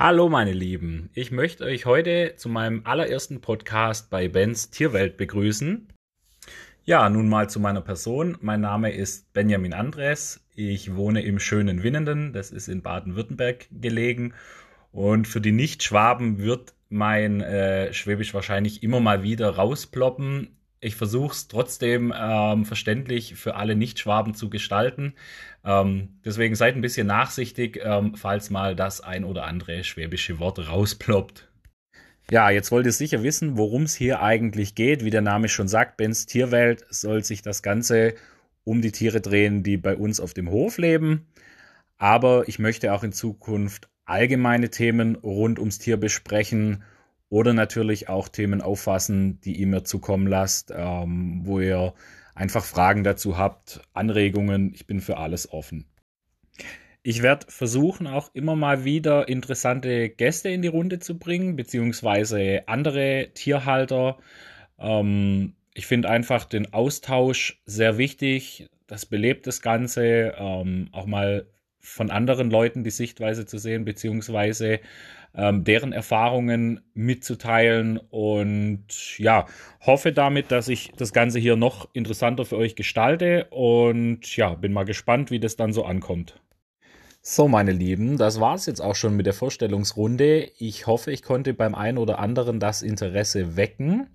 Hallo meine Lieben, ich möchte euch heute zu meinem allerersten Podcast bei Bens Tierwelt begrüßen. Ja, nun mal zu meiner Person. Mein Name ist Benjamin Andres. Ich wohne im schönen Winnenden, das ist in Baden-Württemberg gelegen. Und für die Nicht-Schwaben wird mein äh, Schwäbisch wahrscheinlich immer mal wieder rausploppen ich versuche es trotzdem ähm, verständlich für alle Nichtschwaben zu gestalten. Ähm, deswegen seid ein bisschen nachsichtig, ähm, falls mal das ein oder andere schwäbische Wort rausploppt. Ja, jetzt wollt ihr sicher wissen, worum es hier eigentlich geht. Wie der Name schon sagt, Bens Tierwelt soll sich das Ganze um die Tiere drehen, die bei uns auf dem Hof leben. Aber ich möchte auch in Zukunft allgemeine Themen rund ums Tier besprechen oder natürlich auch Themen auffassen, die ihr mir zukommen lasst, ähm, wo ihr einfach Fragen dazu habt, Anregungen. Ich bin für alles offen. Ich werde versuchen, auch immer mal wieder interessante Gäste in die Runde zu bringen, beziehungsweise andere Tierhalter. Ähm, ich finde einfach den Austausch sehr wichtig. Das belebt das Ganze. Ähm, auch mal von anderen Leuten die Sichtweise zu sehen, beziehungsweise ähm, deren Erfahrungen mitzuteilen und ja, hoffe damit, dass ich das Ganze hier noch interessanter für euch gestalte und ja, bin mal gespannt, wie das dann so ankommt. So, meine Lieben, das war es jetzt auch schon mit der Vorstellungsrunde. Ich hoffe, ich konnte beim einen oder anderen das Interesse wecken.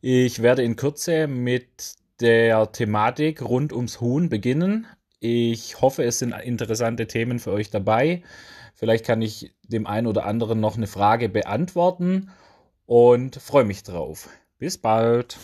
Ich werde in Kürze mit der Thematik rund ums Huhn beginnen. Ich hoffe, es sind interessante Themen für euch dabei. Vielleicht kann ich dem einen oder anderen noch eine Frage beantworten und freue mich drauf. Bis bald.